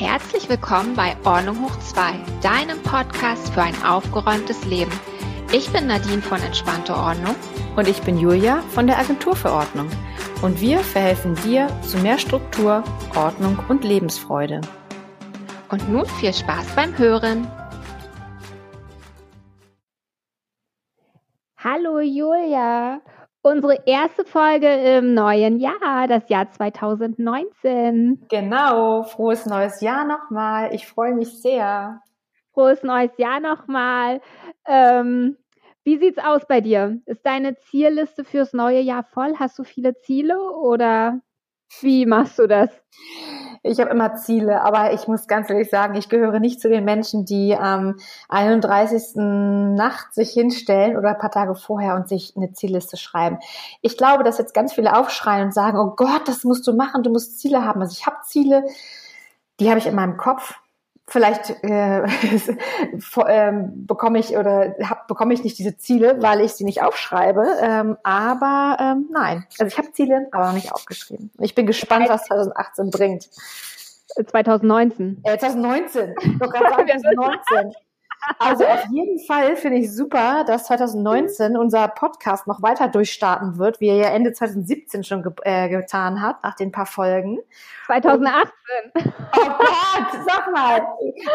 Herzlich willkommen bei Ordnung hoch 2, deinem Podcast für ein aufgeräumtes Leben. Ich bin Nadine von Entspannte Ordnung. Und ich bin Julia von der Agentur für Ordnung. Und wir verhelfen dir zu mehr Struktur, Ordnung und Lebensfreude. Und nun viel Spaß beim Hören. Hallo Julia, unsere erste Folge im neuen Jahr, das Jahr 2019. Genau, frohes neues Jahr nochmal. Ich freue mich sehr. Frohes neues Jahr nochmal. Ähm, wie sieht's aus bei dir? Ist deine Zielliste fürs neue Jahr voll? Hast du viele Ziele oder wie machst du das? Ich habe immer Ziele, aber ich muss ganz ehrlich sagen, ich gehöre nicht zu den Menschen, die am 31. Nacht sich hinstellen oder ein paar Tage vorher und sich eine Zielliste schreiben. Ich glaube, dass jetzt ganz viele aufschreien und sagen, oh Gott, das musst du machen, du musst Ziele haben. Also ich habe Ziele, die habe ich in meinem Kopf vielleicht äh, ähm, bekomme ich oder hab, bekomme ich nicht diese Ziele, weil ich sie nicht aufschreibe. Ähm, aber ähm, nein, also ich habe Ziele, aber noch nicht aufgeschrieben. Ich bin gespannt, was 2018 bringt. 2019. Äh, 2019. Doch gerade sagen, 2019. Also auf jeden Fall finde ich super, dass 2019 unser Podcast noch weiter durchstarten wird, wie er ja Ende 2017 schon ge äh, getan hat, nach den paar Folgen. 2018. Und, oh Gott, sag mal.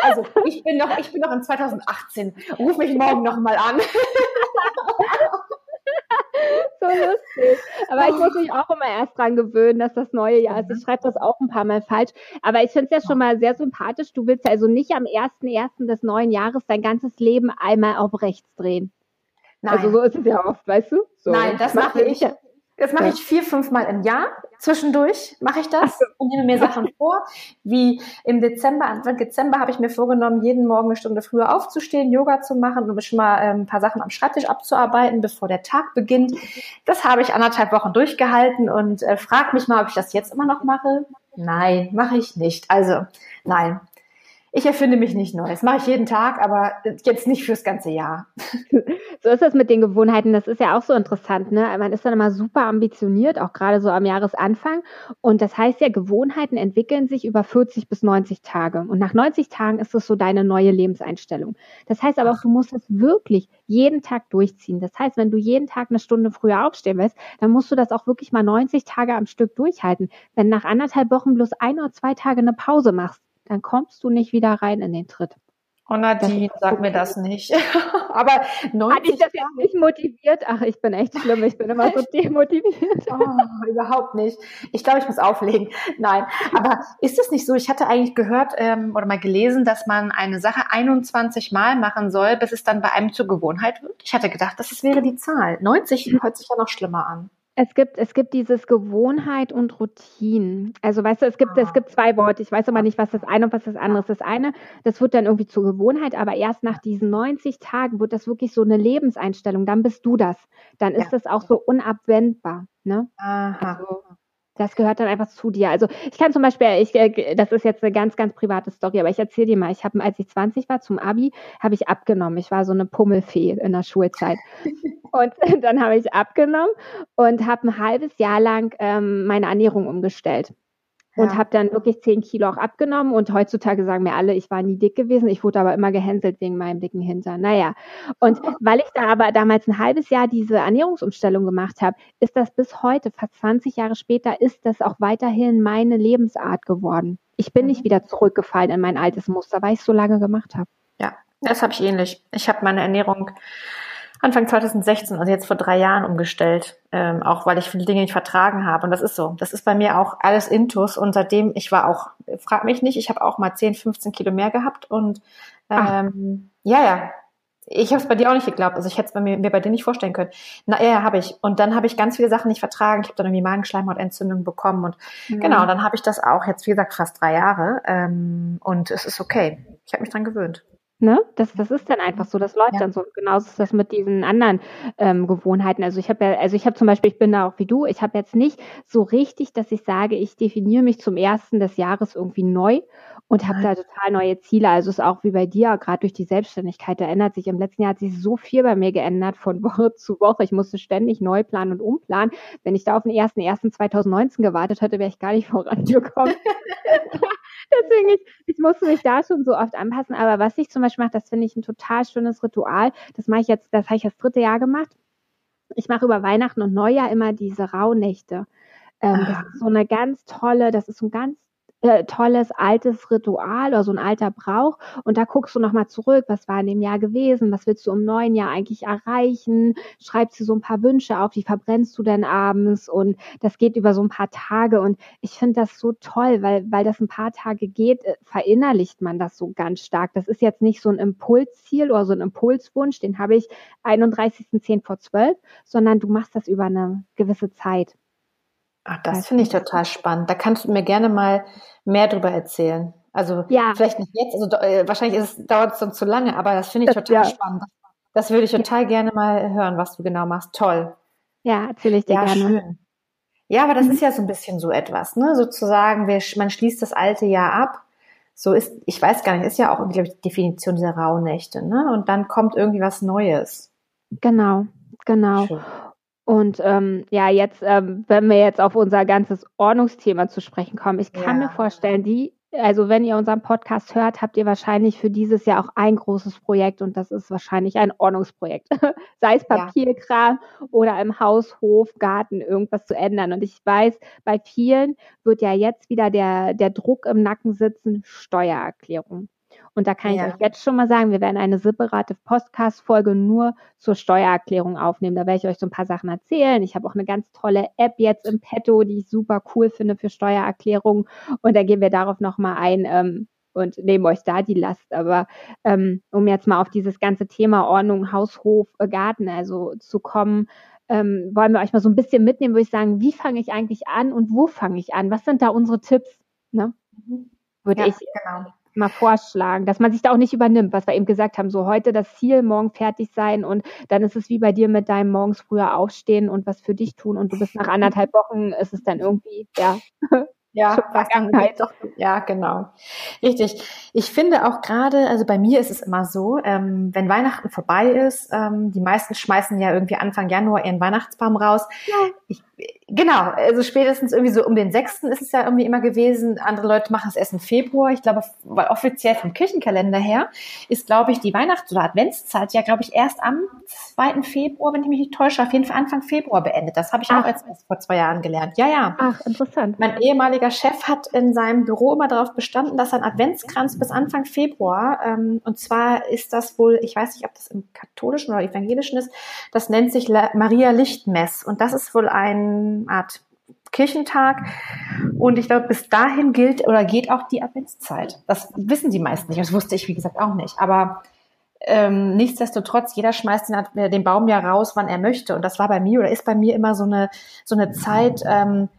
Also ich bin noch, ich bin noch in 2018. Ruf mich morgen noch mal an. so lustig. Aber ich muss mich auch immer erst dran gewöhnen, dass das neue Jahr ist. Ich schreibe das auch ein paar Mal falsch. Aber ich finde es ja schon mal sehr sympathisch. Du willst also nicht am 1.1. des neuen Jahres dein ganzes Leben einmal auf rechts drehen. Nein. Also so ist es ja oft, weißt du? So. Nein, das mache ich. Ja. Das mache ich vier, fünf Mal im Jahr. Zwischendurch mache ich das und nehme mir Sachen vor. Wie im Dezember, Anfang Dezember habe ich mir vorgenommen, jeden Morgen eine Stunde früher aufzustehen, Yoga zu machen und schon mal ähm, ein paar Sachen am Schreibtisch abzuarbeiten, bevor der Tag beginnt. Das habe ich anderthalb Wochen durchgehalten und äh, frag mich mal, ob ich das jetzt immer noch mache. Nein, mache ich nicht. Also, nein ich erfinde mich nicht neu. Das mache ich jeden Tag, aber jetzt nicht fürs ganze Jahr. So ist das mit den Gewohnheiten. Das ist ja auch so interessant. Ne? Man ist dann immer super ambitioniert, auch gerade so am Jahresanfang. Und das heißt ja, Gewohnheiten entwickeln sich über 40 bis 90 Tage. Und nach 90 Tagen ist es so deine neue Lebenseinstellung. Das heißt aber auch, du musst es wirklich jeden Tag durchziehen. Das heißt, wenn du jeden Tag eine Stunde früher aufstehen willst, dann musst du das auch wirklich mal 90 Tage am Stück durchhalten. Wenn nach anderthalb Wochen bloß ein oder zwei Tage eine Pause machst, dann kommst du nicht wieder rein in den Tritt. Oh Nadine, sag mir das nicht. Aber 90 Hat dich das nicht motiviert? Ach, ich bin echt schlimm. Ich bin immer so demotiviert. Oh, überhaupt nicht. Ich glaube, ich muss auflegen. Nein. Aber ist es nicht so? Ich hatte eigentlich gehört ähm, oder mal gelesen, dass man eine Sache 21 Mal machen soll, bis es dann bei einem zur Gewohnheit wird. Ich hatte gedacht, das wäre die Zahl. 90 hört sich ja noch schlimmer an. Es gibt, es gibt dieses Gewohnheit und Routine. Also weißt du, es gibt, es gibt zwei Worte. Ich weiß aber nicht, was das eine und was das andere ist. Das eine, das wird dann irgendwie zur Gewohnheit, aber erst nach diesen 90 Tagen wird das wirklich so eine Lebenseinstellung. Dann bist du das. Dann ist ja. das auch so unabwendbar. Ne? Aha. Also, das gehört dann einfach zu dir. Also ich kann zum Beispiel, ich, äh, das ist jetzt eine ganz, ganz private Story, aber ich erzähle dir mal, ich habe, als ich 20 war zum Abi, habe ich abgenommen. Ich war so eine Pummelfee in der Schulzeit. und dann habe ich abgenommen und habe ein halbes Jahr lang ähm, meine Ernährung umgestellt und ja. habe dann wirklich zehn Kilo auch abgenommen. Und heutzutage sagen mir alle, ich war nie dick gewesen. Ich wurde aber immer gehänselt wegen meinem dicken Hintern. Naja, und weil ich da aber damals ein halbes Jahr diese Ernährungsumstellung gemacht habe, ist das bis heute, fast 20 Jahre später, ist das auch weiterhin meine Lebensart geworden. Ich bin nicht mhm. wieder zurückgefallen in mein altes Muster, weil ich es so lange gemacht habe. Ja, das habe ich ähnlich. Ich habe meine Ernährung Anfang 2016, also jetzt vor drei Jahren umgestellt, ähm, auch weil ich viele Dinge nicht vertragen habe. Und das ist so. Das ist bei mir auch alles Intus. Und seitdem, ich war auch, frag mich nicht, ich habe auch mal 10, 15 Kilo mehr gehabt. Und ähm, ja, ja. Ich habe es bei dir auch nicht geglaubt. Also ich hätte es bei mir, mir bei dir nicht vorstellen können. Na ja, habe ich. Und dann habe ich ganz viele Sachen nicht vertragen. Ich habe dann irgendwie Magenschleimhautentzündung bekommen. Und mhm. genau, dann habe ich das auch jetzt, wie gesagt, fast drei Jahre. Ähm, und es ist okay. Ich habe mich dran gewöhnt. Ne? Das, das ist dann einfach so, das läuft ja. dann so. Genauso ist das mit diesen anderen ähm, Gewohnheiten. Also ich habe ja, also ich habe zum Beispiel, ich bin da auch wie du, ich habe jetzt nicht so richtig, dass ich sage, ich definiere mich zum ersten des Jahres irgendwie neu und habe da total neue Ziele. Also es ist auch wie bei dir, gerade durch die Selbstständigkeit, da ändert sich, im letzten Jahr hat sich so viel bei mir geändert von Woche zu Woche. Ich musste ständig neu planen und umplanen. Wenn ich da auf den ersten ersten 2019 gewartet hätte, wäre ich gar nicht vorangekommen. Deswegen, ich, ich musste mich da schon so oft anpassen. Aber was ich zum Beispiel mache, das finde ich ein total schönes Ritual. Das mache ich jetzt, das habe ich das dritte Jahr gemacht. Ich mache über Weihnachten und Neujahr immer diese Rauhnächte. Ähm, das ah. ist so eine ganz tolle, das ist so ein ganz äh, tolles altes Ritual oder so ein alter Brauch. Und da guckst du nochmal zurück, was war in dem Jahr gewesen, was willst du im neuen Jahr eigentlich erreichen, schreibst dir so ein paar Wünsche auf, die verbrennst du dann abends und das geht über so ein paar Tage. Und ich finde das so toll, weil, weil das ein paar Tage geht, äh, verinnerlicht man das so ganz stark. Das ist jetzt nicht so ein Impulsziel oder so ein Impulswunsch, den habe ich 31.10 vor 12, sondern du machst das über eine gewisse Zeit. Ach, das finde ich total spannend. Da kannst du mir gerne mal mehr darüber erzählen. Also ja. vielleicht nicht jetzt, also äh, wahrscheinlich ist es, dauert es dann zu lange, aber das finde ich total ja. spannend. Das würde ich total ja. gerne mal hören, was du genau machst. Toll. Ja, erzähle ich dir ja, gerne. Schön. Ja, aber das mhm. ist ja so ein bisschen so etwas, ne? Sozusagen, wir, man schließt das alte Jahr ab. So ist, ich weiß gar nicht, ist ja auch, glaube ich, die Definition dieser Rauhnächte, ne? Und dann kommt irgendwie was Neues. Genau, genau. Schön. Und ähm, ja, jetzt, ähm, wenn wir jetzt auf unser ganzes Ordnungsthema zu sprechen kommen, ich kann ja. mir vorstellen, die, also wenn ihr unseren Podcast hört, habt ihr wahrscheinlich für dieses Jahr auch ein großes Projekt und das ist wahrscheinlich ein Ordnungsprojekt. Sei es Papierkram ja. oder im Haus, Hof, Garten irgendwas zu ändern. Und ich weiß, bei vielen wird ja jetzt wieder der, der Druck im Nacken sitzen, Steuererklärung. Und da kann ja. ich euch jetzt schon mal sagen, wir werden eine separate Podcast-Folge nur zur Steuererklärung aufnehmen. Da werde ich euch so ein paar Sachen erzählen. Ich habe auch eine ganz tolle App jetzt im Petto, die ich super cool finde für Steuererklärung. Und da gehen wir darauf nochmal ein. Ähm, und nehmen euch da die Last. Aber ähm, um jetzt mal auf dieses ganze Thema Ordnung, Haus, Hof, äh, Garten, also zu kommen, ähm, wollen wir euch mal so ein bisschen mitnehmen, würde ich sagen, wie fange ich eigentlich an und wo fange ich an? Was sind da unsere Tipps? Ne? Mhm. Würde ja, ich genau mal vorschlagen, dass man sich da auch nicht übernimmt, was wir eben gesagt haben, so heute das Ziel, morgen fertig sein und dann ist es wie bei dir mit deinem morgens früher aufstehen und was für dich tun und du bist nach anderthalb Wochen, ist es dann irgendwie, ja, ja, Vergangenheit. Doch, ja, genau. Richtig. Ich finde auch gerade, also bei mir ist es immer so, ähm, wenn Weihnachten vorbei ist, ähm, die meisten schmeißen ja irgendwie Anfang Januar ihren Weihnachtsbaum raus. Ja. Ich, genau, also spätestens irgendwie so um den sechsten ist es ja irgendwie immer gewesen. Andere Leute machen es erst im Februar. Ich glaube, weil offiziell vom Kirchenkalender her ist, glaube ich, die Weihnachts- oder Adventszeit ja, glaube ich, erst am 2. Februar, wenn ich mich nicht täusche, auf jeden Fall Anfang Februar beendet. Das habe ich Ach. auch erst vor zwei Jahren gelernt. Ja, ja. Ach, interessant. Mein ehemaliger Chef hat in seinem Büro immer darauf bestanden, dass ein Adventskranz bis Anfang Februar, ähm, und zwar ist das wohl, ich weiß nicht, ob das im katholischen oder evangelischen ist, das nennt sich La Maria Lichtmess. Und das ist wohl eine Art Kirchentag. Und ich glaube, bis dahin gilt oder geht auch die Adventszeit. Das wissen die meisten nicht. Das wusste ich, wie gesagt, auch nicht. Aber ähm, nichtsdestotrotz, jeder schmeißt den, den, Baum ja raus, wann er möchte. Und das war bei mir oder ist bei mir immer so eine, so eine Zeit, ähm,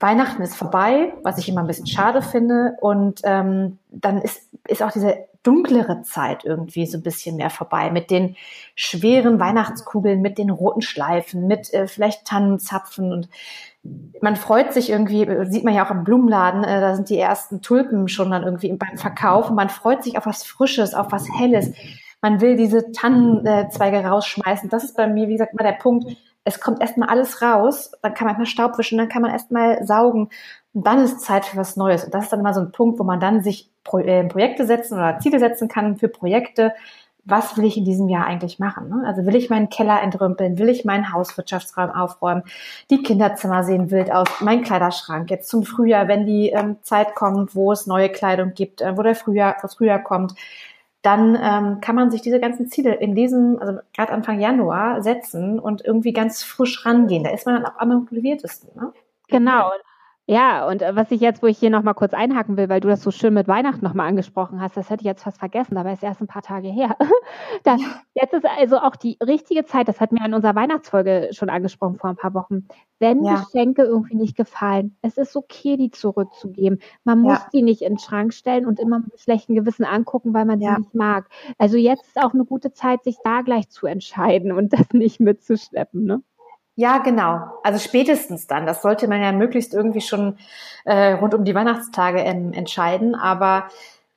Weihnachten ist vorbei, was ich immer ein bisschen schade finde. Und ähm, dann ist, ist auch diese dunklere Zeit irgendwie so ein bisschen mehr vorbei mit den schweren Weihnachtskugeln, mit den roten Schleifen, mit äh, vielleicht Tannenzapfen und man freut sich irgendwie, sieht man ja auch im Blumenladen, äh, da sind die ersten Tulpen schon dann irgendwie beim Verkauf und man freut sich auf was Frisches, auf was Helles. Man will diese Tannenzweige rausschmeißen. Das ist bei mir, wie gesagt, mal der Punkt. Es kommt erstmal alles raus, dann kann man erstmal Staub wischen, dann kann man erstmal saugen dann ist Zeit für was Neues. Und das ist dann immer so ein Punkt, wo man dann sich Pro äh, Projekte setzen oder Ziele setzen kann für Projekte. Was will ich in diesem Jahr eigentlich machen? Ne? Also will ich meinen Keller entrümpeln? Will ich meinen Hauswirtschaftsraum aufräumen? Die Kinderzimmer sehen wild aus. Mein Kleiderschrank jetzt zum Frühjahr, wenn die ähm, Zeit kommt, wo es neue Kleidung gibt, äh, wo der Frühjahr, das Frühjahr kommt, dann ähm, kann man sich diese ganzen Ziele in diesem, also gerade Anfang Januar setzen und irgendwie ganz frisch rangehen. Da ist man dann auch am motiviertesten. Ne? Genau. Ja, und äh, was ich jetzt, wo ich hier nochmal kurz einhaken will, weil du das so schön mit Weihnachten nochmal angesprochen hast, das hätte ich jetzt fast vergessen, aber es ist erst ein paar Tage her. da, jetzt ist also auch die richtige Zeit, das hat mir in unserer Weihnachtsfolge schon angesprochen vor ein paar Wochen, wenn ja. Geschenke irgendwie nicht gefallen, es ist okay, die zurückzugeben. Man muss ja. die nicht in den Schrank stellen und immer mit schlechten Gewissen angucken, weil man ja. sie nicht mag. Also jetzt ist auch eine gute Zeit, sich da gleich zu entscheiden und das nicht mitzuschleppen, ne? Ja, genau. Also spätestens dann. Das sollte man ja möglichst irgendwie schon äh, rund um die Weihnachtstage ähm, entscheiden. Aber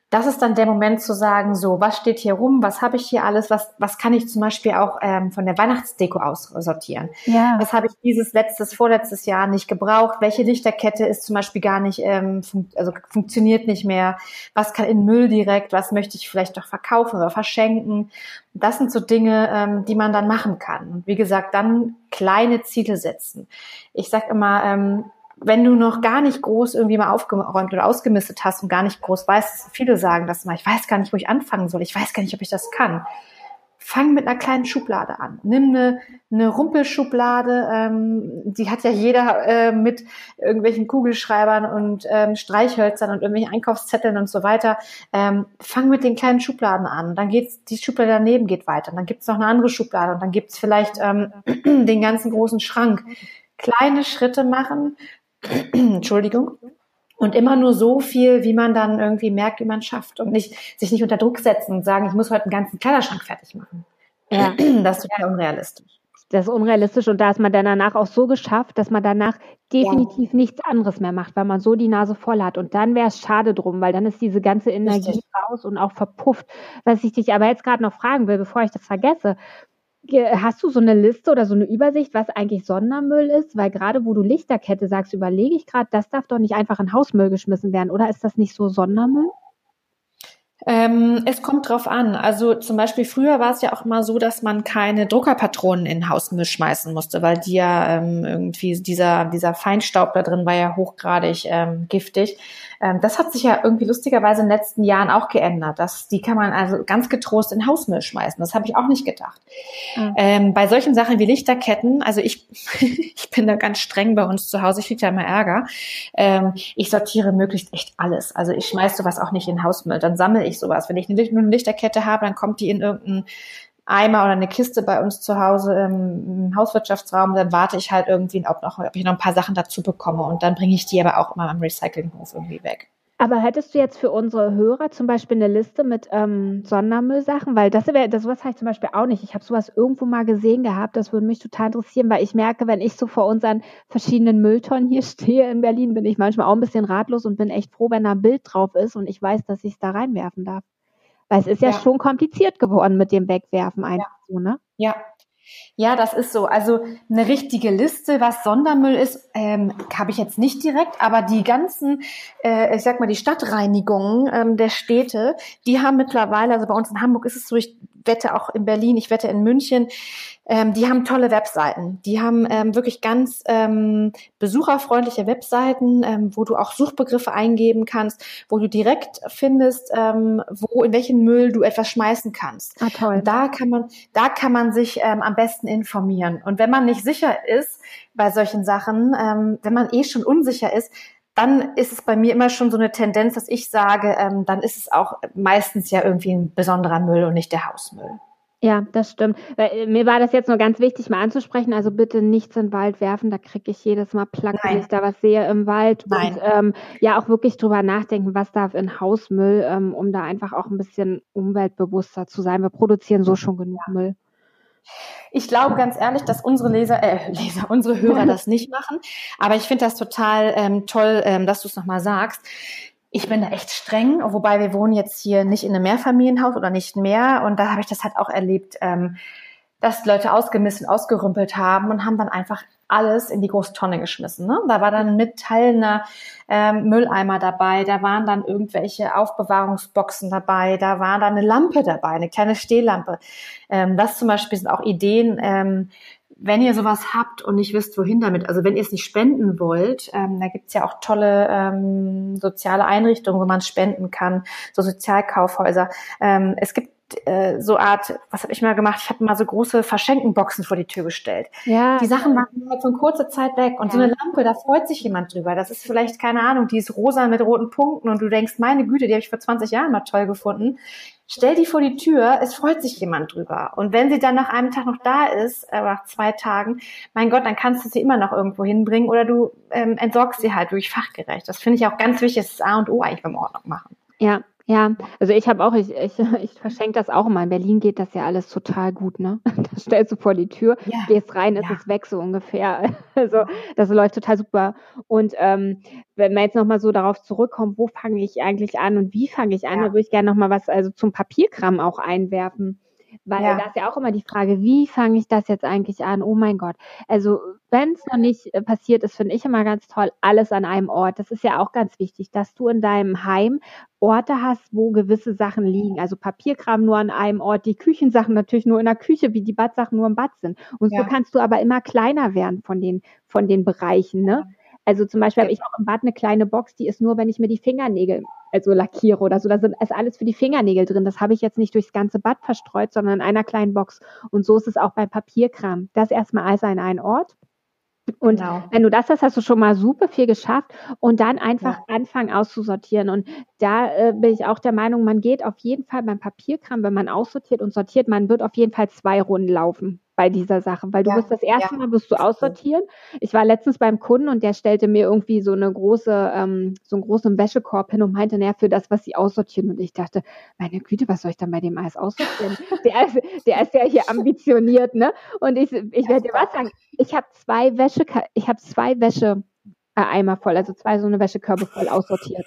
das ist dann der Moment zu sagen, so, was steht hier rum, was habe ich hier alles, was, was kann ich zum Beispiel auch ähm, von der Weihnachtsdeko aussortieren? Ja. Was habe ich dieses letztes, vorletztes Jahr nicht gebraucht? Welche Lichterkette ist zum Beispiel gar nicht, ähm, fun also funktioniert nicht mehr? Was kann in Müll direkt? Was möchte ich vielleicht doch verkaufen oder verschenken? Das sind so Dinge, ähm, die man dann machen kann. Und wie gesagt, dann kleine Ziele setzen. Ich sag immer, ähm, wenn du noch gar nicht groß irgendwie mal aufgeräumt oder ausgemistet hast und gar nicht groß weißt, viele sagen das mal, ich weiß gar nicht, wo ich anfangen soll, ich weiß gar nicht, ob ich das kann. Fang mit einer kleinen Schublade an. Nimm eine, eine Rumpelschublade, ähm, die hat ja jeder äh, mit irgendwelchen Kugelschreibern und ähm, Streichhölzern und irgendwelchen Einkaufszetteln und so weiter. Ähm, fang mit den kleinen Schubladen an. Dann geht's, die Schublade daneben geht weiter. Dann gibt's noch eine andere Schublade und dann gibt's vielleicht ähm, den ganzen großen Schrank kleine Schritte machen Entschuldigung. Und immer nur so viel, wie man dann irgendwie merkt, wie man schafft und nicht, sich nicht unter Druck setzen und sagen, ich muss heute einen ganzen Kleiderschrank fertig machen. Ja. Das ist total unrealistisch. Das ist unrealistisch und da ist man dann danach auch so geschafft, dass man danach definitiv ja. nichts anderes mehr macht, weil man so die Nase voll hat. Und dann wäre es schade drum, weil dann ist diese ganze Energie Richtig. raus und auch verpufft. Was ich dich aber jetzt gerade noch fragen will, bevor ich das vergesse, Hast du so eine Liste oder so eine Übersicht, was eigentlich Sondermüll ist? Weil gerade wo du Lichterkette sagst, überlege ich gerade, das darf doch nicht einfach in Hausmüll geschmissen werden, oder ist das nicht so Sondermüll? Ähm, es kommt drauf an. Also zum Beispiel früher war es ja auch mal so, dass man keine Druckerpatronen in Hausmüll schmeißen musste, weil die ja ähm, irgendwie dieser dieser Feinstaub da drin war ja hochgradig ähm, giftig. Ähm, das hat sich ja irgendwie lustigerweise in den letzten Jahren auch geändert. Das, die kann man also ganz getrost in Hausmüll schmeißen. Das habe ich auch nicht gedacht. Mhm. Ähm, bei solchen Sachen wie Lichterketten, also ich, ich bin da ganz streng bei uns zu Hause, ich kriege ja immer Ärger. Ähm, ich sortiere möglichst echt alles. Also ich schmeiß sowas auch nicht in Hausmüll. Dann sammle ich sowas. Wenn ich eine, eine Lichterkette habe, dann kommt die in irgendeinen Eimer oder eine Kiste bei uns zu Hause im Hauswirtschaftsraum, dann warte ich halt irgendwie, ob, noch, ob ich noch ein paar Sachen dazu bekomme und dann bringe ich die aber auch immer am Recyclinghof irgendwie weg. Aber hättest du jetzt für unsere Hörer zum Beispiel eine Liste mit ähm, Sondermüllsachen? Weil das wäre, das sowas habe ich zum Beispiel auch nicht. Ich habe sowas irgendwo mal gesehen gehabt. Das würde mich total interessieren, weil ich merke, wenn ich so vor unseren verschiedenen Mülltonnen hier stehe in Berlin, bin ich manchmal auch ein bisschen ratlos und bin echt froh, wenn da ein Bild drauf ist und ich weiß, dass ich es da reinwerfen darf. Weil es ist ja, ja, schon kompliziert geworden mit dem Wegwerfen einfach ja. so, ne? Ja. Ja, das ist so. Also eine richtige Liste, was Sondermüll ist, ähm, habe ich jetzt nicht direkt, aber die ganzen, äh, ich sag mal, die Stadtreinigungen ähm, der Städte, die haben mittlerweile, also bei uns in Hamburg ist es so, ich wette auch in Berlin, ich wette in München, ähm, die haben tolle Webseiten. Die haben ähm, wirklich ganz ähm, besucherfreundliche Webseiten, ähm, wo du auch Suchbegriffe eingeben kannst, wo du direkt findest, ähm, wo in welchen Müll du etwas schmeißen kannst. Ah, toll. Und da kann man, da kann man sich ähm, am besten informieren. Und wenn man nicht sicher ist bei solchen Sachen, ähm, wenn man eh schon unsicher ist, dann ist es bei mir immer schon so eine Tendenz, dass ich sage, ähm, dann ist es auch meistens ja irgendwie ein besonderer Müll und nicht der Hausmüll. Ja, das stimmt. Weil, äh, mir war das jetzt nur ganz wichtig, mal anzusprechen. Also bitte nichts in den Wald werfen. Da kriege ich jedes Mal Plack, wenn ich da was sehe im Wald. Nein. Und ähm, ja, auch wirklich drüber nachdenken, was darf in Hausmüll, ähm, um da einfach auch ein bisschen umweltbewusster zu sein. Wir produzieren so schon genug Müll. Ich glaube ganz ehrlich, dass unsere Leser, äh, Leser, unsere Hörer das nicht machen. Aber ich finde das total ähm, toll, ähm, dass du es nochmal sagst ich bin da echt streng, wobei wir wohnen jetzt hier nicht in einem Mehrfamilienhaus oder nicht mehr. Und da habe ich das halt auch erlebt, ähm, dass Leute ausgemisst und ausgerümpelt haben und haben dann einfach alles in die große Tonne geschmissen. Ne? Da war dann ein metallner ähm, Mülleimer dabei, da waren dann irgendwelche Aufbewahrungsboxen dabei, da war dann eine Lampe dabei, eine kleine Stehlampe. Ähm, das zum Beispiel sind auch Ideen, ähm, wenn ihr sowas habt und nicht wisst, wohin damit, also wenn ihr es nicht spenden wollt, ähm, da gibt's ja auch tolle ähm, soziale Einrichtungen, wo man spenden kann, so Sozialkaufhäuser. Ähm, es gibt äh, so Art, was habe ich mal gemacht? Ich habe mal so große Verschenkenboxen vor die Tür gestellt. Ja. Die Sachen waren halt von kurzer Zeit weg. Und ja. so eine Lampe, da freut sich jemand drüber. Das ist vielleicht, keine Ahnung, die ist rosa mit roten Punkten und du denkst, meine Güte, die habe ich vor 20 Jahren mal toll gefunden. Stell die vor die Tür, es freut sich jemand drüber. Und wenn sie dann nach einem Tag noch da ist, äh, nach zwei Tagen, mein Gott, dann kannst du sie immer noch irgendwo hinbringen oder du ähm, entsorgst sie halt durch fachgerecht. Das finde ich auch ganz wichtig, das ist A und O eigentlich beim Ordnung machen. Ja, Ja, also ich habe auch, ich, ich, ich verschenke das auch immer. In Berlin geht das ja alles total gut, ne? Da stellst du vor die Tür, ja. gehst rein, ist ja. es weg so ungefähr. Also das läuft total super. Und ähm, wenn wir jetzt nochmal so darauf zurückkommen, wo fange ich eigentlich an und wie fange ich an, ja. da würde ich gerne nochmal was also zum Papierkram auch einwerfen. Weil ja. da ist ja auch immer die Frage, wie fange ich das jetzt eigentlich an? Oh mein Gott. Also wenn es noch nicht äh, passiert ist, finde ich immer ganz toll, alles an einem Ort. Das ist ja auch ganz wichtig, dass du in deinem Heim Orte hast, wo gewisse Sachen liegen. Also Papierkram nur an einem Ort, die Küchensachen natürlich nur in der Küche, wie die Badsachen nur im Bad sind. Und ja. so kannst du aber immer kleiner werden von den, von den Bereichen. Ne? Also zum Beispiel habe ich auch im Bad eine kleine Box, die ist nur, wenn ich mir die Fingernägel also lackiere oder so. Da sind, ist alles für die Fingernägel drin. Das habe ich jetzt nicht durchs ganze Bad verstreut, sondern in einer kleinen Box. Und so ist es auch bei Papierkram. Das erstmal alles an einen Ort. Und genau. wenn du das hast, hast du schon mal super viel geschafft und dann einfach ja. anfangen auszusortieren. Und da äh, bin ich auch der Meinung, man geht auf jeden Fall beim Papierkram, wenn man aussortiert und sortiert, man wird auf jeden Fall zwei Runden laufen bei dieser Sache, weil du ja, wirst das erste ja. Mal wirst du aussortieren. Ich war letztens beim Kunden und der stellte mir irgendwie so eine große, ähm, so einen großen Wäschekorb hin und meinte, naja, für das, was sie aussortieren. Und ich dachte, meine Güte, was soll ich dann bei dem alles aussortieren? der, ist, der ist ja hier ambitioniert, ne? Und ich, ich werde dir was sagen. Ich habe zwei Wäsche, ich habe zwei Wäsche Eimer voll, also zwei so eine Wäschekörbe voll aussortiert.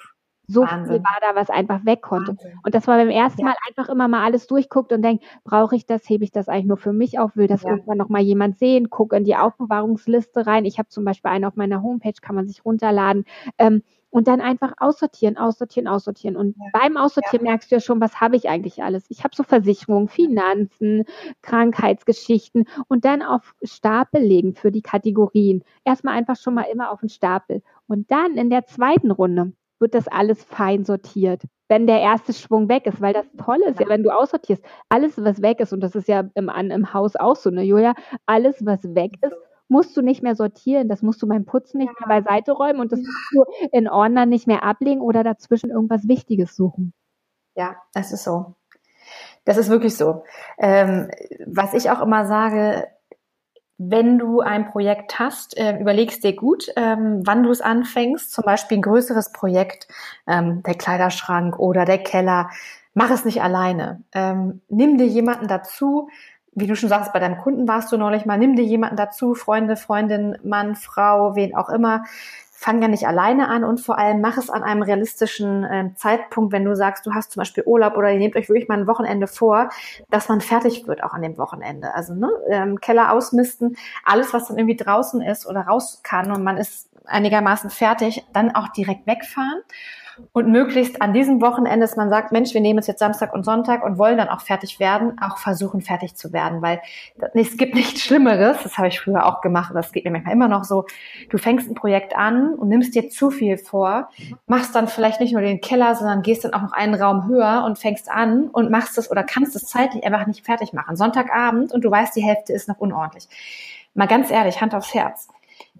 So Wahnsinn. viel war da, was einfach weg konnte. Wahnsinn. Und das war beim ersten ja. Mal einfach immer mal alles durchguckt und denkt, brauche ich das, hebe ich das eigentlich nur für mich auf, will das ja. irgendwann noch mal jemand sehen, guck in die Aufbewahrungsliste rein. Ich habe zum Beispiel eine auf meiner Homepage, kann man sich runterladen. Ähm, und dann einfach aussortieren, aussortieren, aussortieren. Und ja. beim Aussortieren ja. merkst du ja schon, was habe ich eigentlich alles? Ich habe so Versicherungen, Finanzen, Krankheitsgeschichten und dann auf Stapel legen für die Kategorien. Erstmal einfach schon mal immer auf den Stapel. Und dann in der zweiten Runde wird das alles fein sortiert, wenn der erste Schwung weg ist, weil das Tolle ist ja, wenn du aussortierst, alles, was weg ist, und das ist ja im, im Haus auch so, ne, Julia, alles, was weg ist, musst du nicht mehr sortieren, das musst du beim Putzen nicht mehr beiseite räumen und das musst du in Ordnern nicht mehr ablegen oder dazwischen irgendwas Wichtiges suchen. Ja, das ist so. Das ist wirklich so. Ähm, was ich auch immer sage, wenn du ein Projekt hast, äh, überlegst dir gut, ähm, wann du es anfängst. Zum Beispiel ein größeres Projekt, ähm, der Kleiderschrank oder der Keller. Mach es nicht alleine. Ähm, nimm dir jemanden dazu. Wie du schon sagst, bei deinem Kunden warst du neulich mal. Nimm dir jemanden dazu, Freunde, Freundin, Mann, Frau, wen auch immer, fang ja nicht alleine an und vor allem mach es an einem realistischen äh, Zeitpunkt, wenn du sagst, du hast zum Beispiel Urlaub oder ihr nehmt euch wirklich mal ein Wochenende vor, dass man fertig wird auch an dem Wochenende. Also ne, ähm, Keller ausmisten, alles, was dann irgendwie draußen ist oder raus kann und man ist einigermaßen fertig, dann auch direkt wegfahren und möglichst an diesem Wochenende, dass man sagt, Mensch, wir nehmen es jetzt Samstag und Sonntag und wollen dann auch fertig werden, auch versuchen fertig zu werden, weil es gibt nichts Schlimmeres, das habe ich früher auch gemacht, das geht mir manchmal immer noch so, du fängst ein Projekt an und nimmst dir zu viel vor, machst dann vielleicht nicht nur den Keller, sondern gehst dann auch noch einen Raum höher und fängst an und machst es oder kannst es zeitlich einfach nicht fertig machen. Sonntagabend und du weißt, die Hälfte ist noch unordentlich. Mal ganz ehrlich, Hand aufs Herz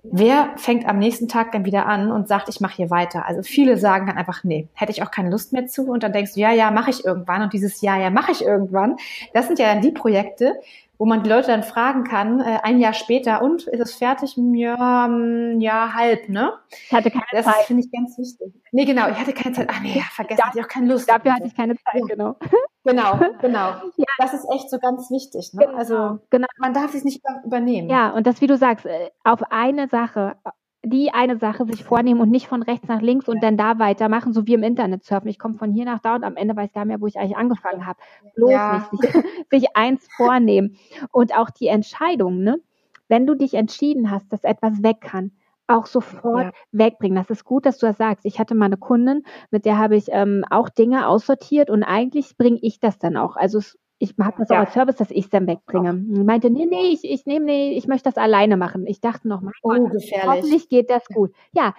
Wer fängt am nächsten Tag dann wieder an und sagt, ich mache hier weiter? Also viele sagen dann einfach, nee, hätte ich auch keine Lust mehr zu. Und dann denkst du, ja, ja, mache ich irgendwann. Und dieses Ja, ja, mache ich irgendwann, das sind ja dann die Projekte, wo man die Leute dann fragen kann, äh, ein Jahr später, und ist es fertig? Ja, mm, ja, halb, ne? Ich hatte keine das Zeit. Das finde ich ganz wichtig. Nee, genau, ich hatte keine Zeit. Ach nee, ja, vergessen, hatte ich auch keine Lust. Dafür hatte ich keine Zeit, ja. genau. Genau, genau. Ja. Das ist echt so ganz wichtig. Ne? Genau, also genau. man darf es nicht übernehmen. Ja, und das, wie du sagst, äh, auf eine Sache die eine Sache sich vornehmen und nicht von rechts nach links und dann da weitermachen, so wie im Internet surfen. Ich komme von hier nach da und am Ende weiß ich gar nicht mehr, wo ich eigentlich angefangen habe. Bloß ja. nicht. Sich, sich, eins vornehmen. Und auch die Entscheidung, ne? Wenn du dich entschieden hast, dass etwas weg kann, auch sofort ja. wegbringen. Das ist gut, dass du das sagst. Ich hatte mal eine Kundin, mit der habe ich ähm, auch Dinge aussortiert und eigentlich bringe ich das dann auch. Also es ich habe das ja. auch als Service, dass ich es dann wegbringe. Und meinte, nee, nee, ich, ich nehme, nee, ich möchte das alleine machen. Ich dachte noch mal, oh, gefährlich. hoffentlich geht das gut. Ja,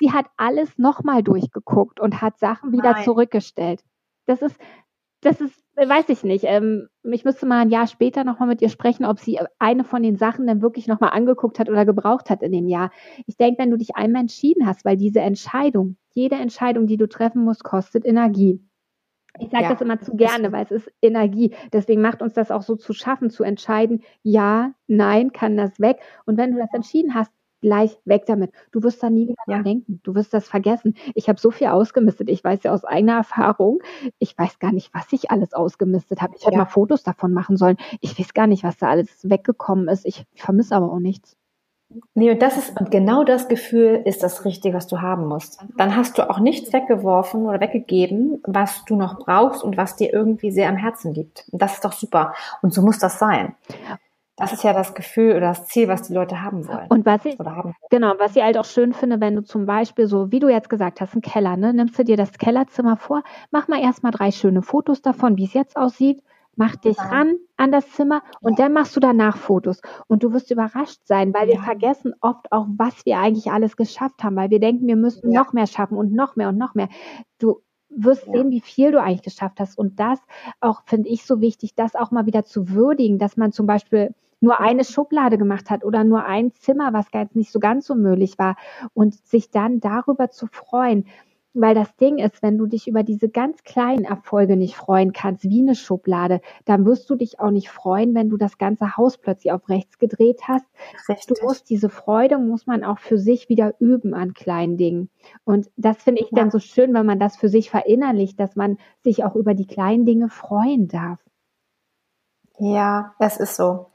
sie hat alles nochmal durchgeguckt und hat Sachen wieder Nein. zurückgestellt. Das ist, das ist, weiß ich nicht. Ähm, ich müsste mal ein Jahr später nochmal mit ihr sprechen, ob sie eine von den Sachen dann wirklich nochmal angeguckt hat oder gebraucht hat in dem Jahr. Ich denke, wenn du dich einmal entschieden hast, weil diese Entscheidung, jede Entscheidung, die du treffen musst, kostet Energie. Ich sage ja, das immer zu gerne, weil es ist Energie. Deswegen macht uns das auch so zu schaffen, zu entscheiden, ja, nein, kann das weg. Und wenn du das entschieden hast, gleich weg damit. Du wirst da nie wieder ja. dran denken. Du wirst das vergessen. Ich habe so viel ausgemistet. Ich weiß ja aus eigener Erfahrung, ich weiß gar nicht, was ich alles ausgemistet habe. Ich hätte ja. mal Fotos davon machen sollen. Ich weiß gar nicht, was da alles weggekommen ist. Ich vermisse aber auch nichts. Nee, und das ist, und genau das Gefühl ist das Richtige, was du haben musst. Dann hast du auch nichts weggeworfen oder weggegeben, was du noch brauchst und was dir irgendwie sehr am Herzen liegt. Und das ist doch super. Und so muss das sein. Das ist ja das Gefühl oder das Ziel, was die Leute haben wollen. Und was ich, genau, was ich halt auch schön finde, wenn du zum Beispiel so, wie du jetzt gesagt hast, einen Keller, ne, nimmst du dir das Kellerzimmer vor, mach mal erstmal drei schöne Fotos davon, wie es jetzt aussieht, mach dich ja. ran an das Zimmer und ja. dann machst du danach Fotos. Und du wirst überrascht sein, weil ja. wir vergessen oft auch, was wir eigentlich alles geschafft haben, weil wir denken, wir müssten noch mehr schaffen und noch mehr und noch mehr. Du wirst ja. sehen, wie viel du eigentlich geschafft hast. Und das auch finde ich so wichtig, das auch mal wieder zu würdigen, dass man zum Beispiel nur eine Schublade gemacht hat oder nur ein Zimmer, was jetzt nicht so ganz so möglich war und sich dann darüber zu freuen. Weil das Ding ist, wenn du dich über diese ganz kleinen Erfolge nicht freuen kannst, wie eine Schublade, dann wirst du dich auch nicht freuen, wenn du das ganze Haus plötzlich auf rechts gedreht hast. Richtig. Du musst diese Freude, muss man auch für sich wieder üben an kleinen Dingen. Und das finde ich ja. dann so schön, wenn man das für sich verinnerlicht, dass man sich auch über die kleinen Dinge freuen darf. Ja, es ist so.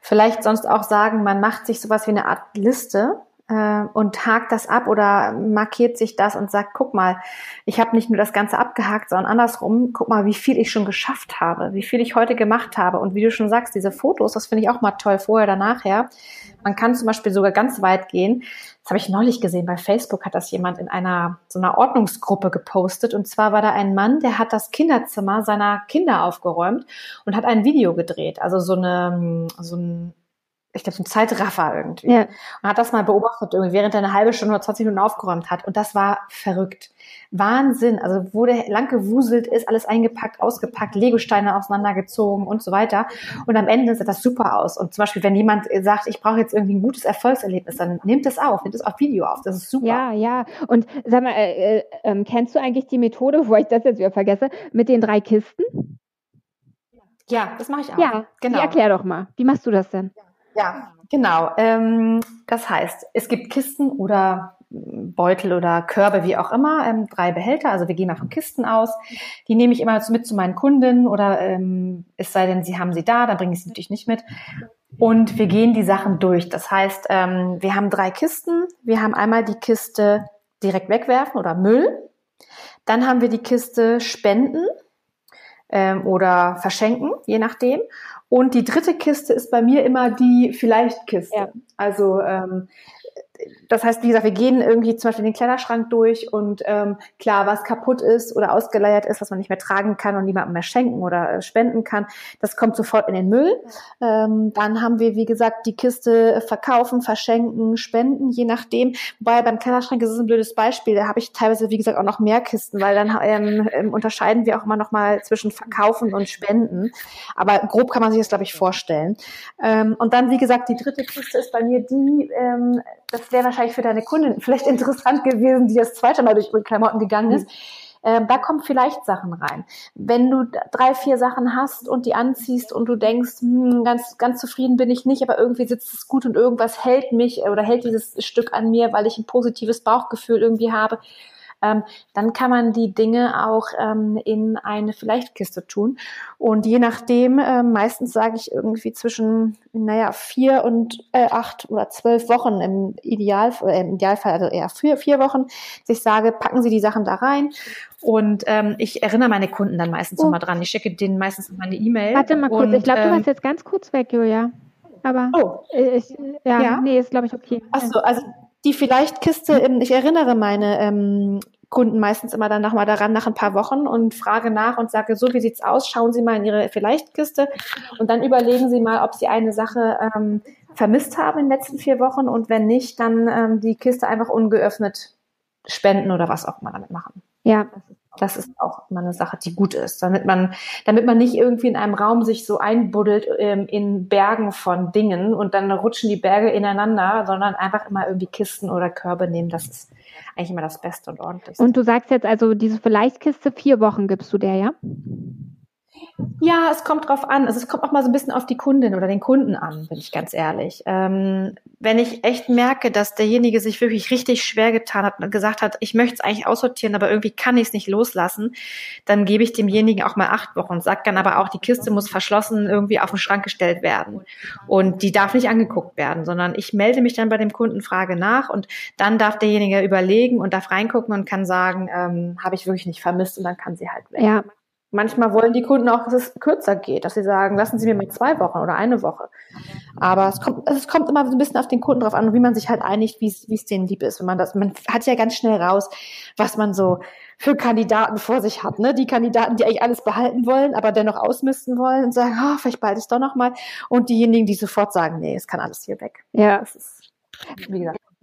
Vielleicht sonst auch sagen, man macht sich sowas wie eine Art Liste äh, und hakt das ab oder markiert sich das und sagt, guck mal, ich habe nicht nur das Ganze abgehakt, sondern andersrum, guck mal, wie viel ich schon geschafft habe, wie viel ich heute gemacht habe. Und wie du schon sagst, diese Fotos, das finde ich auch mal toll, vorher oder nachher. Man kann zum Beispiel sogar ganz weit gehen. Das habe ich neulich gesehen. Bei Facebook hat das jemand in einer so einer Ordnungsgruppe gepostet. Und zwar war da ein Mann, der hat das Kinderzimmer seiner Kinder aufgeräumt und hat ein Video gedreht. Also so eine, so ein ich glaube, so ein Zeitraffer irgendwie. Ja. Und hat das mal beobachtet, irgendwie, während er eine halbe Stunde oder 20 Minuten aufgeräumt hat. Und das war verrückt. Wahnsinn. Also, wo der lang gewuselt ist, alles eingepackt, ausgepackt, Legosteine auseinandergezogen und so weiter. Und am Ende sieht das super aus. Und zum Beispiel, wenn jemand sagt, ich brauche jetzt irgendwie ein gutes Erfolgserlebnis, dann nimmt es auf, nimmt es auf Video auf. Das ist super. Ja, ja. Und sag mal, äh, äh, kennst du eigentlich die Methode, wo ich das jetzt wieder vergesse, mit den drei Kisten? Ja, das mache ich auch. Ja, genau. Erklär doch mal. Wie machst du das denn? Ja. Ja, genau. Ähm, das heißt, es gibt Kisten oder Beutel oder Körbe, wie auch immer, ähm, drei Behälter. Also wir gehen mal von Kisten aus. Die nehme ich immer mit zu meinen Kunden oder ähm, es sei denn, sie haben sie da, dann bringe ich sie natürlich nicht mit. Und wir gehen die Sachen durch. Das heißt, ähm, wir haben drei Kisten. Wir haben einmal die Kiste direkt wegwerfen oder Müll. Dann haben wir die Kiste Spenden ähm, oder verschenken, je nachdem. Und die dritte Kiste ist bei mir immer die Vielleicht-Kiste. Ja. Also ähm, das heißt, wie gesagt, wir gehen irgendwie zum Beispiel den Kleiderschrank durch und ähm, klar, was kaputt ist oder ausgeleiert ist, was man nicht mehr tragen kann und niemandem mehr schenken oder äh, spenden kann, das kommt sofort in den Müll. Ähm, dann haben wir, wie gesagt, die Kiste verkaufen, verschenken, spenden, je nachdem. Wobei beim Kleiderschrank ist es ein blödes Beispiel. Da habe ich teilweise, wie gesagt, auch noch mehr Kisten, weil dann ähm, ähm, unterscheiden wir auch immer noch mal zwischen verkaufen und spenden. Aber grob kann man sich das, glaube ich, vorstellen. Ähm, und dann, wie gesagt, die dritte Kiste ist bei mir die, ähm, das wäre wahrscheinlich für deine Kundin vielleicht interessant gewesen, die das zweite Mal durch ihre Klamotten gegangen ist. Mhm. Ähm, da kommen vielleicht Sachen rein. Wenn du drei, vier Sachen hast und die anziehst und du denkst, hm, ganz, ganz zufrieden bin ich nicht, aber irgendwie sitzt es gut und irgendwas hält mich oder hält dieses Stück an mir, weil ich ein positives Bauchgefühl irgendwie habe, ähm, dann kann man die Dinge auch ähm, in eine Vielleicht-Kiste tun. Und je nachdem, äh, meistens sage ich irgendwie zwischen, naja, vier und äh, acht oder zwölf Wochen im, Ideal, äh, im Idealfall, also eher vier, vier Wochen, dass ich sage, packen Sie die Sachen da rein. Und ähm, ich erinnere meine Kunden dann meistens oh. dran. Ich schicke denen meistens mal eine E-Mail. Warte mal kurz, und, ich glaube, du ähm, warst jetzt ganz kurz weg, Julia. Aber oh. ich, ja, ja, nee, ist glaube ich okay. Achso, also die Vielleicht-Kiste, ähm, ich erinnere meine ähm, Kunden meistens immer dann nochmal daran nach ein paar Wochen und frage nach und sage, so wie sieht's aus? Schauen Sie mal in Ihre Vielleicht-Kiste und dann überlegen Sie mal, ob Sie eine Sache ähm, vermisst haben in den letzten vier Wochen und wenn nicht, dann ähm, die Kiste einfach ungeöffnet spenden oder was auch immer damit machen. Ja. Das ist auch immer eine Sache, die gut ist, damit man, damit man nicht irgendwie in einem Raum sich so einbuddelt ähm, in Bergen von Dingen und dann rutschen die Berge ineinander, sondern einfach immer irgendwie Kisten oder Körbe nehmen. Das ist eigentlich immer das Beste und Ordentlichste. Und du sagst jetzt also, diese Vielleicht-Kiste, vier Wochen gibst du der, ja? Ja, es kommt drauf an. Also es kommt auch mal so ein bisschen auf die Kundin oder den Kunden an, bin ich ganz ehrlich. Ähm, wenn ich echt merke, dass derjenige sich wirklich richtig schwer getan hat und gesagt hat, ich möchte es eigentlich aussortieren, aber irgendwie kann ich es nicht loslassen, dann gebe ich demjenigen auch mal acht Wochen und sage dann aber auch, die Kiste muss verschlossen irgendwie auf den Schrank gestellt werden. Und die darf nicht angeguckt werden, sondern ich melde mich dann bei dem Kunden, frage nach und dann darf derjenige überlegen und darf reingucken und kann sagen, ähm, habe ich wirklich nicht vermisst und dann kann sie halt weg. Ja, Manchmal wollen die Kunden auch, dass es kürzer geht, dass sie sagen, lassen Sie mir mal zwei Wochen oder eine Woche. Aber es kommt, es kommt immer so ein bisschen auf den Kunden drauf an, wie man sich halt einigt, wie es, wie es denen lieb ist. Wenn man das, man hat ja ganz schnell raus, was man so für Kandidaten vor sich hat, ne? Die Kandidaten, die eigentlich alles behalten wollen, aber dennoch ausmisten wollen und sagen, oh, vielleicht behalte ich es doch noch mal. Und diejenigen, die sofort sagen, nee, es kann alles hier weg. Ja. Das ist,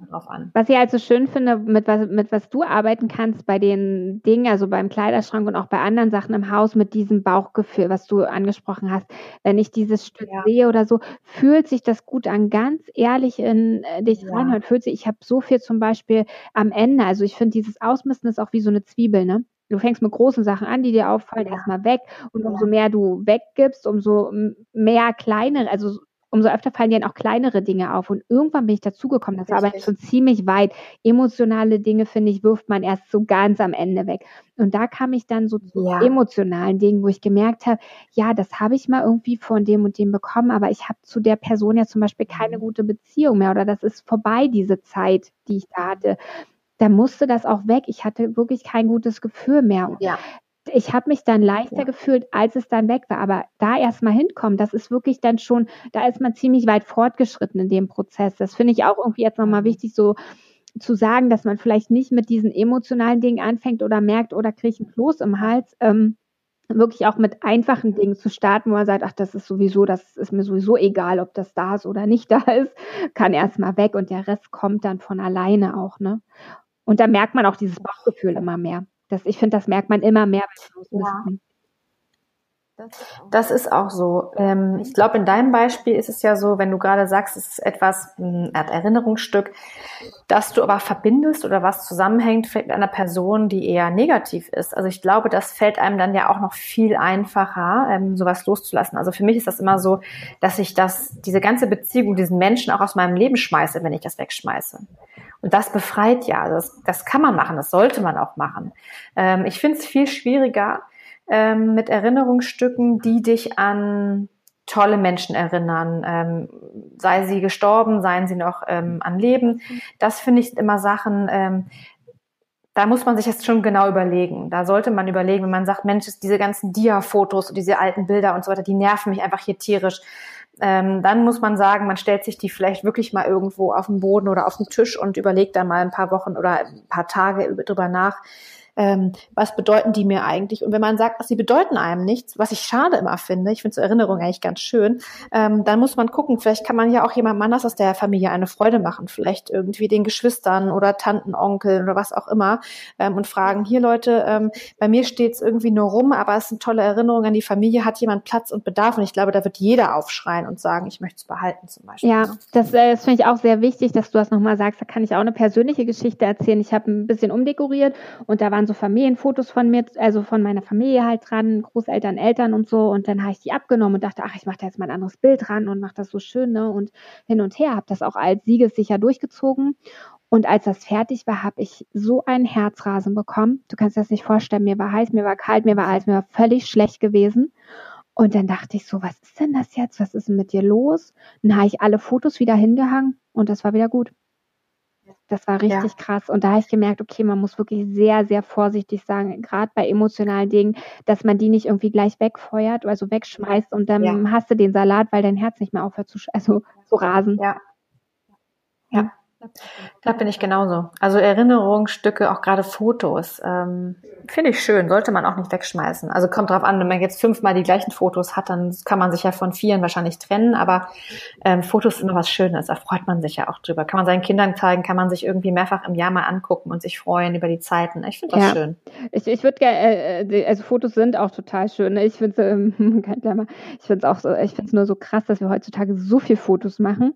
drauf an. Was ich halt so schön finde, mit was, mit was du arbeiten kannst bei den Dingen, also beim Kleiderschrank und auch bei anderen Sachen im Haus, mit diesem Bauchgefühl, was du angesprochen hast. Wenn ich dieses Stück ja. sehe oder so, fühlt sich das gut an, ganz ehrlich in äh, dich ja. reinhört, fühlt sich, ich habe so viel zum Beispiel am Ende, also ich finde dieses Ausmisten ist auch wie so eine Zwiebel, ne? Du fängst mit großen Sachen an, die dir auffallen, ja. erstmal weg. Und umso mehr du weggibst, umso mehr kleine, also umso öfter fallen dir dann auch kleinere Dinge auf. Und irgendwann bin ich dazugekommen, das war aber schon ziemlich weit. Emotionale Dinge, finde ich, wirft man erst so ganz am Ende weg. Und da kam ich dann so zu ja. emotionalen Dingen, wo ich gemerkt habe, ja, das habe ich mal irgendwie von dem und dem bekommen, aber ich habe zu der Person ja zum Beispiel keine mhm. gute Beziehung mehr oder das ist vorbei, diese Zeit, die ich da hatte da musste das auch weg. Ich hatte wirklich kein gutes Gefühl mehr. Ja ich habe mich dann leichter ja. gefühlt, als es dann weg war. Aber da erstmal hinkommen, das ist wirklich dann schon, da ist man ziemlich weit fortgeschritten in dem Prozess. Das finde ich auch irgendwie jetzt nochmal wichtig, so zu sagen, dass man vielleicht nicht mit diesen emotionalen Dingen anfängt oder merkt, oder kriege ich einen Kloß im Hals. Ähm, wirklich auch mit einfachen Dingen zu starten, wo man sagt, ach, das ist sowieso, das ist mir sowieso egal, ob das da ist oder nicht da ist, kann erstmal weg und der Rest kommt dann von alleine auch, ne? Und da merkt man auch dieses Bauchgefühl immer mehr. Das, ich finde, das merkt man immer mehr bei ja. Das ist auch so. Ähm, ich glaube, in deinem Beispiel ist es ja so, wenn du gerade sagst, es ist etwas, eine Art Erinnerungsstück, dass du aber verbindest oder was zusammenhängt mit einer Person, die eher negativ ist. Also ich glaube, das fällt einem dann ja auch noch viel einfacher, ähm, sowas loszulassen. Also für mich ist das immer so, dass ich das, diese ganze Beziehung, diesen Menschen auch aus meinem Leben schmeiße, wenn ich das wegschmeiße. Und das befreit ja. Das, das kann man machen, das sollte man auch machen. Ähm, ich finde es viel schwieriger ähm, mit Erinnerungsstücken, die dich an tolle Menschen erinnern, ähm, sei sie gestorben, seien sie noch ähm, an Leben. Das finde ich immer Sachen, ähm, da muss man sich jetzt schon genau überlegen. Da sollte man überlegen, wenn man sagt, Mensch, diese ganzen Dia-Fotos und diese alten Bilder und so weiter, die nerven mich einfach hier tierisch ähm, dann muss man sagen, man stellt sich die vielleicht wirklich mal irgendwo auf den Boden oder auf den Tisch und überlegt da mal ein paar Wochen oder ein paar Tage drüber nach, ähm, was bedeuten die mir eigentlich? Und wenn man sagt, sie bedeuten einem nichts, was ich schade immer finde, ich finde so Erinnerungen eigentlich ganz schön, ähm, dann muss man gucken, vielleicht kann man ja auch jemandem anders aus der Familie eine Freude machen, vielleicht irgendwie den Geschwistern oder Tanten, Onkeln oder was auch immer ähm, und fragen, hier Leute, ähm, bei mir steht es irgendwie nur rum, aber es sind tolle Erinnerungen an die Familie, hat jemand Platz und Bedarf und ich glaube, da wird jeder aufschreien und sagen, ich möchte es behalten zum Beispiel. Ja, das, äh, das finde ich auch sehr wichtig, dass du das nochmal sagst, da kann ich auch eine persönliche Geschichte erzählen. Ich habe ein bisschen umdekoriert und da waren waren so Familienfotos von mir, also von meiner Familie halt dran, Großeltern, Eltern und so. Und dann habe ich die abgenommen und dachte, ach, ich mache da jetzt mal ein anderes Bild dran und mache das so schön, ne? Und hin und her, habe das auch als siegessicher durchgezogen. Und als das fertig war, habe ich so einen Herzrasen bekommen. Du kannst dir das nicht vorstellen. Mir war heiß, mir war kalt, mir war alles, mir war völlig schlecht gewesen. Und dann dachte ich so, was ist denn das jetzt? Was ist denn mit dir los? Dann habe ich alle Fotos wieder hingehangen und das war wieder gut. Das war richtig ja. krass. Und da habe ich gemerkt, okay, man muss wirklich sehr, sehr vorsichtig sein, gerade bei emotionalen Dingen, dass man die nicht irgendwie gleich wegfeuert, also wegschmeißt und dann ja. hast du den Salat, weil dein Herz nicht mehr aufhört zu, also zu rasen. Ja. Ja. Da bin ich genauso. Also Erinnerungsstücke, auch gerade Fotos, ähm, finde ich schön, sollte man auch nicht wegschmeißen. Also kommt drauf an, wenn man jetzt fünfmal die gleichen Fotos hat, dann kann man sich ja von vieren wahrscheinlich trennen, aber ähm, Fotos sind immer was Schönes, da freut man sich ja auch drüber. Kann man seinen Kindern zeigen, kann man sich irgendwie mehrfach im Jahr mal angucken und sich freuen über die Zeiten. Ich finde das ja. schön. Ich, ich würde gerne, äh, also Fotos sind auch total schön. Ich finde es ähm, ich finde es auch so, ich finde es nur so krass, dass wir heutzutage so viel Fotos machen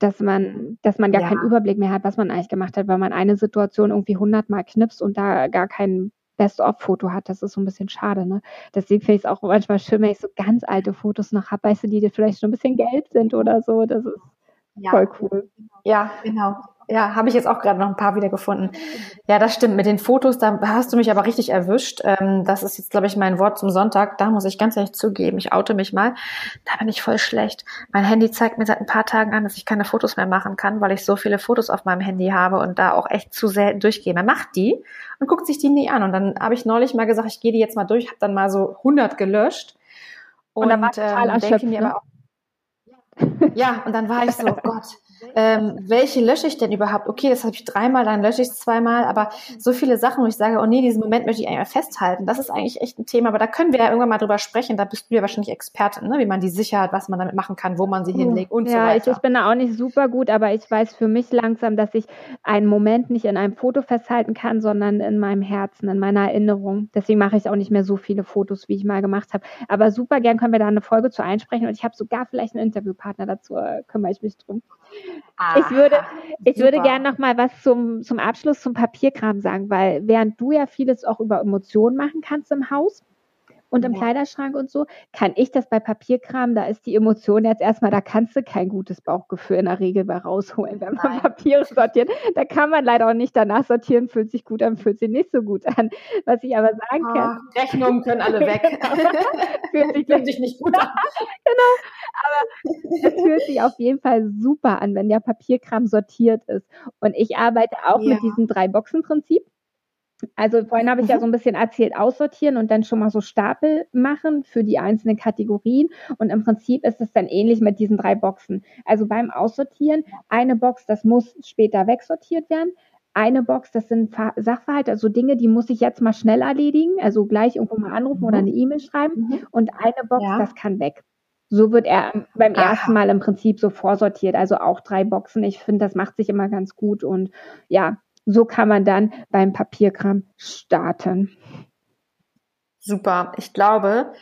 dass man, dass man gar ja. keinen Überblick mehr hat, was man eigentlich gemacht hat, weil man eine Situation irgendwie hundertmal knipst und da gar kein Best-of-Foto hat. Das ist so ein bisschen schade, ne? Deswegen finde ich es auch manchmal schön, wenn ich so ganz alte Fotos noch habe, weißt du, die vielleicht schon ein bisschen gelb sind oder so. Das ist ja. voll cool. Ja, genau. Ja, habe ich jetzt auch gerade noch ein paar wieder gefunden. Ja, das stimmt. Mit den Fotos, da hast du mich aber richtig erwischt. Ähm, das ist jetzt, glaube ich, mein Wort zum Sonntag. Da muss ich ganz ehrlich zugeben, ich oute mich mal. Da bin ich voll schlecht. Mein Handy zeigt mir seit ein paar Tagen an, dass ich keine Fotos mehr machen kann, weil ich so viele Fotos auf meinem Handy habe und da auch echt zu selten durchgehe. Man macht die und guckt sich die nie an. Und dann habe ich neulich mal gesagt, ich gehe die jetzt mal durch, habe dann mal so 100 gelöscht. Und, und dann war total ähm, denke mir ne? aber auch, ja, und dann war ich so, oh Gott, ähm, welche lösche ich denn überhaupt? Okay, das habe ich dreimal, dann lösche ich es zweimal, aber so viele Sachen, wo ich sage, oh nee, diesen Moment möchte ich eigentlich festhalten. Das ist eigentlich echt ein Thema, aber da können wir ja irgendwann mal drüber sprechen. Da bist du ja wahrscheinlich Expertin, ne? wie man die Sicherheit, was man damit machen kann, wo man sie hinlegt und ja, so weiter. Ja, ich, ich bin da auch nicht super gut, aber ich weiß für mich langsam, dass ich einen Moment nicht in einem Foto festhalten kann, sondern in meinem Herzen, in meiner Erinnerung. Deswegen mache ich auch nicht mehr so viele Fotos, wie ich mal gemacht habe. Aber super gern können wir da eine Folge zu einsprechen und ich habe sogar vielleicht einen Interviewpartner dazu, äh, kümmere ich mich drum. Ah, ich würde, ich würde gerne noch mal was zum, zum Abschluss zum Papierkram sagen, weil während du ja vieles auch über Emotionen machen kannst im Haus, und im ja. Kleiderschrank und so, kann ich das bei Papierkram, da ist die Emotion jetzt erstmal, da kannst du kein gutes Bauchgefühl in der Regel bei rausholen, wenn man Nein. Papiere sortiert. Da kann man leider auch nicht danach sortieren, fühlt sich gut an, fühlt sich nicht so gut an. Was ich aber sagen oh, kann. Rechnungen können alle weg. genau. fühlt sich, fühlt sich nicht gut an. genau. Aber es fühlt sich auf jeden Fall super an, wenn der Papierkram sortiert ist. Und ich arbeite auch ja. mit diesem Drei-Boxen-Prinzip. Also vorhin habe ich ja mhm. so ein bisschen erzählt, aussortieren und dann schon mal so Stapel machen für die einzelnen Kategorien. Und im Prinzip ist es dann ähnlich mit diesen drei Boxen. Also beim Aussortieren, eine Box, das muss später wegsortiert werden. Eine Box, das sind Sachverhalte, also Dinge, die muss ich jetzt mal schnell erledigen, also gleich irgendwo mal anrufen oder mhm. eine E-Mail schreiben. Mhm. Und eine Box, ja. das kann weg. So wird er beim Aha. ersten Mal im Prinzip so vorsortiert, also auch drei Boxen. Ich finde, das macht sich immer ganz gut und ja, so kann man dann beim Papierkram starten. Super. Ich glaube,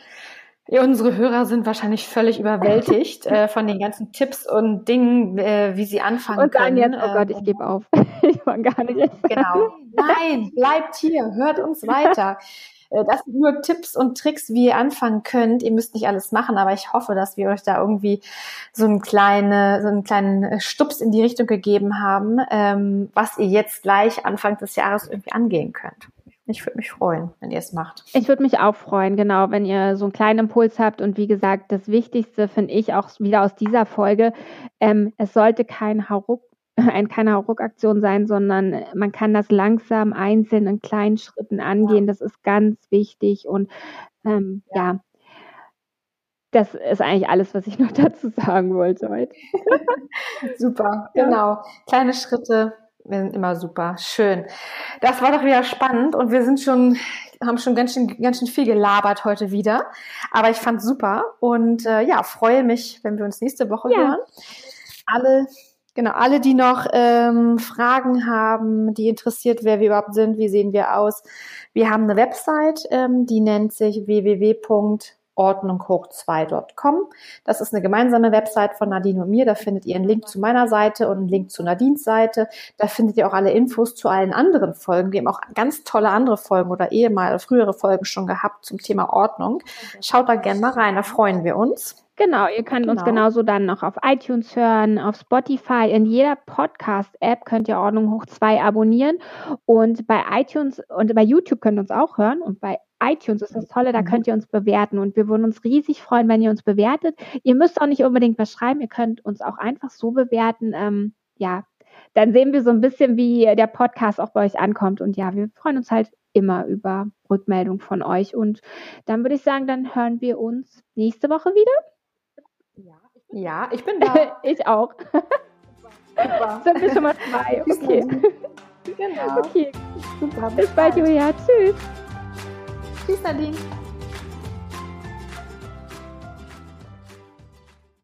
unsere Hörer sind wahrscheinlich völlig überwältigt äh, von den ganzen Tipps und Dingen, äh, wie sie anfangen und sagen können. jetzt, oh Gott, ich gebe auf. ich fange gar nicht Genau. Nein, bleibt hier, hört uns weiter. Äh, das sind nur Tipps und Tricks, wie ihr anfangen könnt. Ihr müsst nicht alles machen, aber ich hoffe, dass wir euch da irgendwie so, einen, kleine, so einen kleinen Stups in die Richtung gegeben haben, ähm, was ihr jetzt gleich Anfang des Jahres irgendwie angehen könnt. Ich würde mich freuen, wenn ihr es macht. Ich würde mich auch freuen, genau, wenn ihr so einen kleinen Impuls habt. Und wie gesagt, das Wichtigste finde ich auch wieder aus dieser Folge, ähm, es sollte kein Hauruck ein, keine Ruckaktion sein, sondern man kann das langsam einzeln in kleinen Schritten angehen. Das ist ganz wichtig und ähm, ja. ja. Das ist eigentlich alles, was ich noch dazu sagen wollte heute. super, ja. genau. Kleine Schritte sind immer super. Schön. Das war doch wieder spannend und wir sind schon, haben schon ganz schön, ganz schön viel gelabert heute wieder. Aber ich fand super und äh, ja, freue mich, wenn wir uns nächste Woche ja. hören. Alle Genau, alle, die noch ähm, Fragen haben, die interessiert, wer wir überhaupt sind, wie sehen wir aus. Wir haben eine Website, ähm, die nennt sich www.ordnunghoch2.com. Das ist eine gemeinsame Website von Nadine und mir. Da findet ihr einen Link zu meiner Seite und einen Link zu Nadines Seite. Da findet ihr auch alle Infos zu allen anderen Folgen. Wir haben auch ganz tolle andere Folgen oder ehemal frühere Folgen schon gehabt zum Thema Ordnung. Schaut da gerne mal rein, da freuen wir uns. Genau, ihr könnt genau. uns genauso dann noch auf iTunes hören, auf Spotify, in jeder Podcast-App könnt ihr Ordnung hoch 2 abonnieren und bei iTunes und bei YouTube könnt ihr uns auch hören und bei iTunes ist das Tolle, da mhm. könnt ihr uns bewerten und wir würden uns riesig freuen, wenn ihr uns bewertet. Ihr müsst auch nicht unbedingt was schreiben, ihr könnt uns auch einfach so bewerten. Ähm, ja, dann sehen wir so ein bisschen, wie der Podcast auch bei euch ankommt und ja, wir freuen uns halt immer über Rückmeldung von euch und dann würde ich sagen, dann hören wir uns nächste Woche wieder. Ja, ich bin da. ich auch. Super. Sind wir schon mal zwei. Okay. Genau. Okay. Super. Bis, Bis bald, Julia. Tschüss. Tschüss, Nadine.